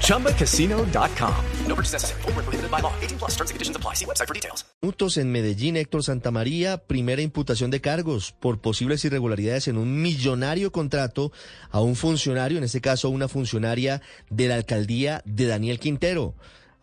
ChumbaCasino.com. No purchase necessary. Full prohibited by law. 18 plus terms and conditions apply. See website for details. Minutos en Medellín, Héctor Santamaría, primera imputación de cargos por posibles irregularidades en un millonario contrato a un funcionario, en este caso una funcionaria de la alcaldía de Daniel Quintero.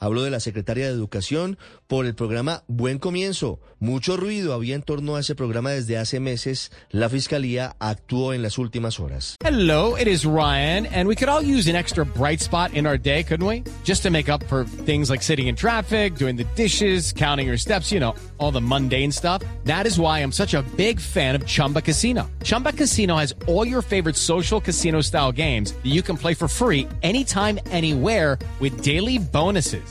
Hablo de la secretaria de Educación por el programa Buen Comienzo. Mucho ruido había en torno a ese programa desde hace meses. La Fiscalía actuó en las últimas horas. Hello, it is Ryan, and we could all use an extra bright spot in our day, couldn't we? Just to make up for things like sitting in traffic, doing the dishes, counting your steps, you know, all the mundane stuff. That is why I'm such a big fan of Chumba Casino. Chumba Casino has all your favorite social casino style games that you can play for free anytime, anywhere with daily bonuses.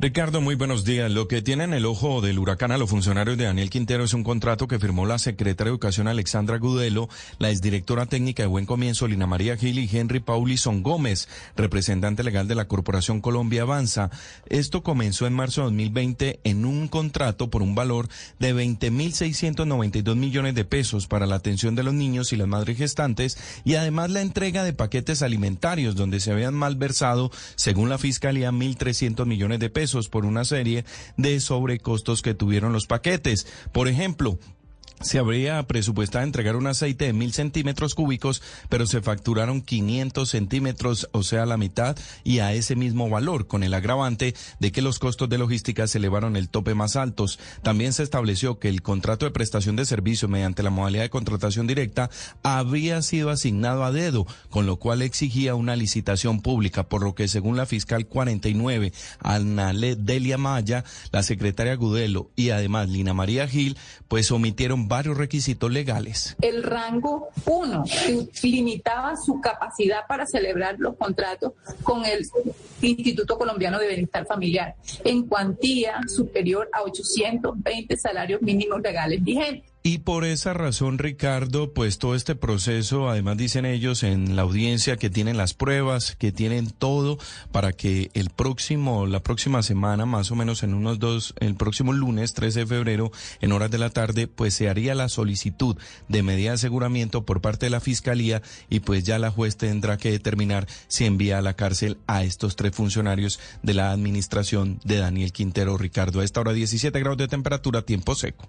Ricardo, muy buenos días. Lo que tienen el ojo del huracán a los funcionarios de Daniel Quintero es un contrato que firmó la secretaria de Educación Alexandra Gudelo, la exdirectora técnica de Buen Comienzo Lina María Gil y Henry Paulison Gómez, representante legal de la Corporación Colombia Avanza. Esto comenzó en marzo de 2020 en un contrato por un valor de 20.692 millones de pesos para la atención de los niños y las madres gestantes y además la entrega de paquetes alimentarios donde se habían malversado, según la Fiscalía, 1.300 millones de pesos por una serie de sobrecostos que tuvieron los paquetes. Por ejemplo, se habría presupuestado entregar un aceite de mil centímetros cúbicos, pero se facturaron 500 centímetros, o sea, la mitad, y a ese mismo valor, con el agravante de que los costos de logística se elevaron el tope más altos. También se estableció que el contrato de prestación de servicio mediante la modalidad de contratación directa habría sido asignado a dedo, con lo cual exigía una licitación pública, por lo que según la fiscal 49, Annale Delia Maya, la secretaria Gudelo y además Lina María Gil, pues omitieron varios requisitos legales. El rango 1 limitaba su capacidad para celebrar los contratos con el Instituto Colombiano de Bienestar Familiar en cuantía superior a 820 salarios mínimos legales vigentes. Y por esa razón, Ricardo, pues todo este proceso, además dicen ellos en la audiencia que tienen las pruebas, que tienen todo para que el próximo, la próxima semana, más o menos en unos dos, el próximo lunes 13 de febrero, en horas de la tarde, pues se haría la solicitud de medida de aseguramiento por parte de la fiscalía y pues ya la juez tendrá que determinar si envía a la cárcel a estos tres funcionarios de la administración de Daniel Quintero. Ricardo, a esta hora 17 grados de temperatura, tiempo seco.